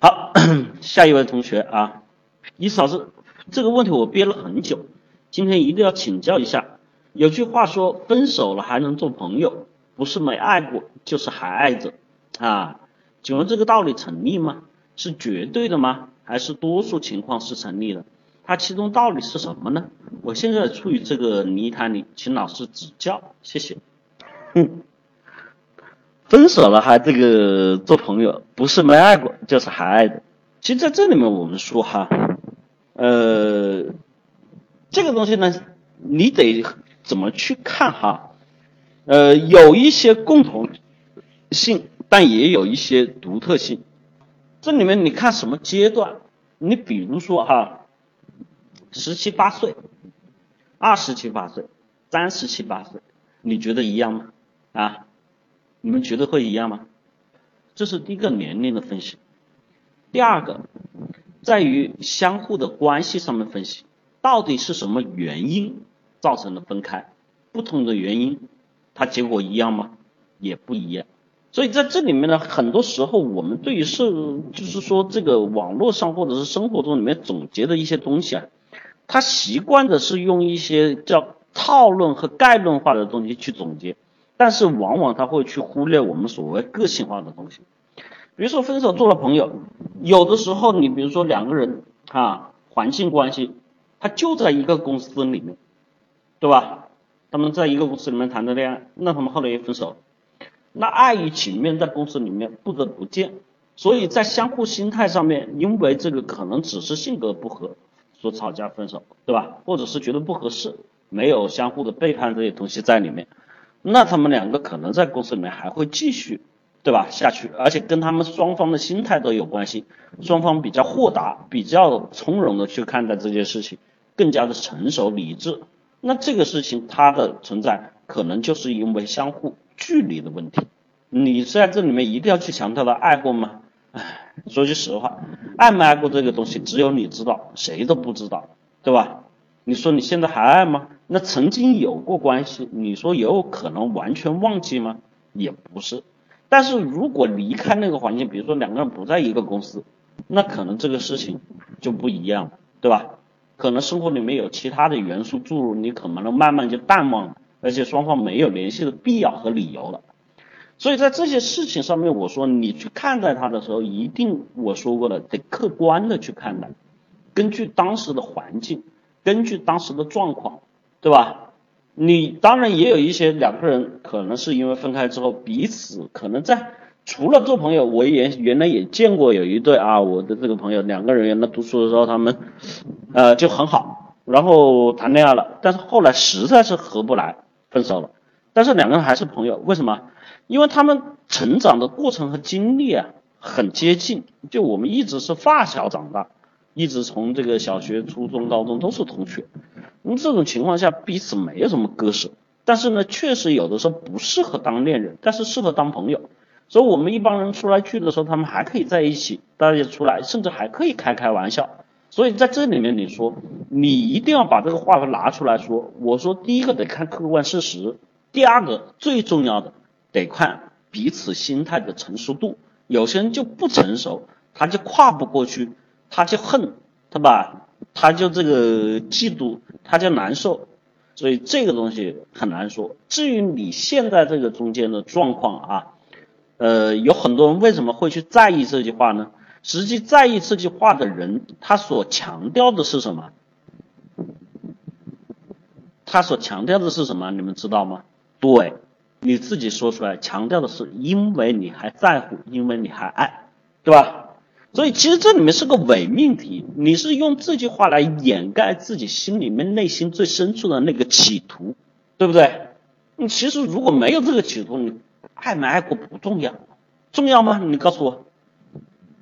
好，下一位同学啊，李老师，这个问题我憋了很久，今天一定要请教一下。有句话说，分手了还能做朋友，不是没爱过，就是还爱着啊。请问这个道理成立吗？是绝对的吗？还是多数情况是成立的？它其中道理是什么呢？我现在处于这个泥潭里，请老师指教，谢谢。哼，分手了还这个做朋友，不是没爱过，就是还爱的。其实在这里面我们说哈，呃，这个东西呢，你得怎么去看哈？呃，有一些共同性，但也有一些独特性。这里面你看什么阶段？你比如说哈，十七八岁、二十七八岁、三十七八岁，你觉得一样吗？啊，你们觉得会一样吗？这是第一个年龄的分析。第二个，在于相互的关系上面分析，到底是什么原因造成的分开？不同的原因，它结果一样吗？也不一样。所以在这里面呢，很多时候我们对于是，就是说这个网络上或者是生活中里面总结的一些东西啊，他习惯的是用一些叫套论和概论化的东西去总结。但是往往他会去忽略我们所谓个性化的东西，比如说分手做了朋友，有的时候你比如说两个人啊，环境关系，他就在一个公司里面，对吧？他们在一个公司里面谈的恋爱，那他们后来也分手，那碍于情面在公司里面不得不见，所以在相互心态上面，因为这个可能只是性格不合所吵架分手，对吧？或者是觉得不合适，没有相互的背叛这些东西在里面。那他们两个可能在公司里面还会继续，对吧？下去，而且跟他们双方的心态都有关系，双方比较豁达，比较从容的去看待这件事情，更加的成熟理智。那这个事情它的存在，可能就是因为相互距离的问题。你在这里面一定要去强调的爱过吗？唉，说句实话，爱没爱过这个东西，只有你知道，谁都不知道，对吧？你说你现在还爱吗？那曾经有过关系，你说有可能完全忘记吗？也不是。但是如果离开那个环境，比如说两个人不在一个公司，那可能这个事情就不一样了，对吧？可能生活里面有其他的元素注入，你可能慢慢就淡忘了，而且双方没有联系的必要和理由了。所以在这些事情上面，我说你去看待它的时候，一定我说过了，得客观的去看待，根据当时的环境。根据当时的状况，对吧？你当然也有一些两个人可能是因为分开之后彼此可能在除了做朋友，我也原来也见过有一对啊，我的这个朋友两个人原来读书的时候他们呃就很好，然后谈恋爱了，但是后来实在是合不来，分手了。但是两个人还是朋友，为什么？因为他们成长的过程和经历啊很接近，就我们一直是发小长大。一直从这个小学、初中、高中都是同学，那么这种情况下彼此没有什么割舍，但是呢，确实有的时候不适合当恋人，但是适合当朋友。所以我们一帮人出来聚的时候，他们还可以在一起，大家出来，甚至还可以开开玩笑。所以在这里面，你说你一定要把这个话拿出来说。我说第一个得看客观事实，第二个最重要的得看彼此心态的成熟度。有些人就不成熟，他就跨不过去。他就恨，对吧？他就这个嫉妒，他就难受，所以这个东西很难说。至于你现在这个中间的状况啊，呃，有很多人为什么会去在意这句话呢？实际在意这句话的人，他所强调的是什么？他所强调的是什么？你们知道吗？对，你自己说出来，强调的是因为你还在乎，因为你还爱，对吧？所以其实这里面是个伪命题，你是用这句话来掩盖自己心里面内心最深处的那个企图，对不对？你其实如果没有这个企图，你爱没爱过不重要，重要吗？你告诉我，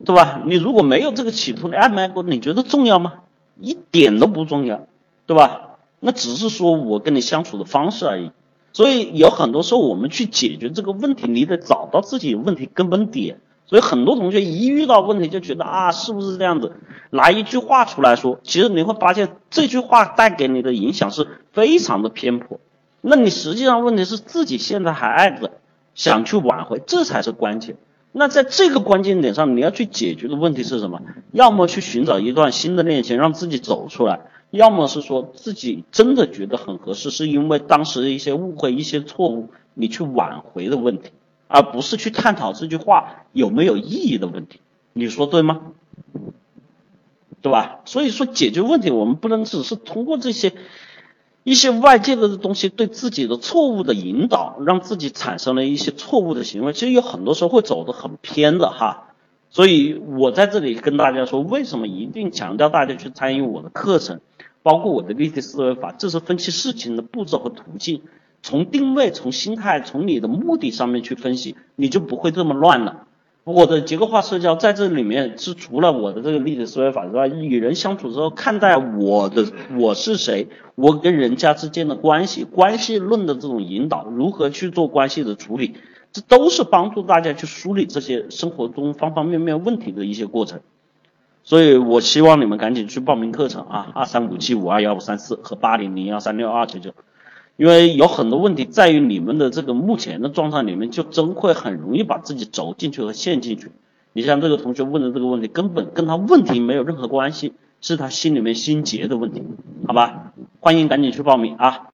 对吧？你如果没有这个企图，你爱没爱过，你觉得重要吗？一点都不重要，对吧？那只是说我跟你相处的方式而已。所以有很多时候我们去解决这个问题，你得找到自己问题根本点。所以很多同学一遇到问题就觉得啊，是不是这样子？拿一句话出来说，其实你会发现这句话带给你的影响是非常的偏颇。那你实际上问题是自己现在还爱着，想去挽回，这才是关键。那在这个关键点上，你要去解决的问题是什么？要么去寻找一段新的恋情，让自己走出来；要么是说自己真的觉得很合适，是因为当时的一些误会、一些错误，你去挽回的问题，而不是去探讨这句话有没有意义的问题。你说对吗？对吧？所以说解决问题，我们不能只是通过这些。一些外界的东西对自己的错误的引导，让自己产生了一些错误的行为，其实有很多时候会走得很偏的哈。所以我在这里跟大家说，为什么一定强调大家去参与我的课程，包括我的立体思维法，这是分析事情的步骤和途径，从定位、从心态、从你的目的上面去分析，你就不会这么乱了。我的结构化社交在这里面是除了我的这个立体思维法之外，与人相处之后看待我的我是谁，我跟人家之间的关系，关系论的这种引导，如何去做关系的处理，这都是帮助大家去梳理这些生活中方方面面问题的一些过程。所以我希望你们赶紧去报名课程啊，二三五七五二幺五三四和八零零幺三六二九九。因为有很多问题在于你们的这个目前的状态里面，就真会很容易把自己轴进去和陷进去。你像这个同学问的这个问题，根本跟他问题没有任何关系，是他心里面心结的问题，好吧？欢迎赶紧去报名啊！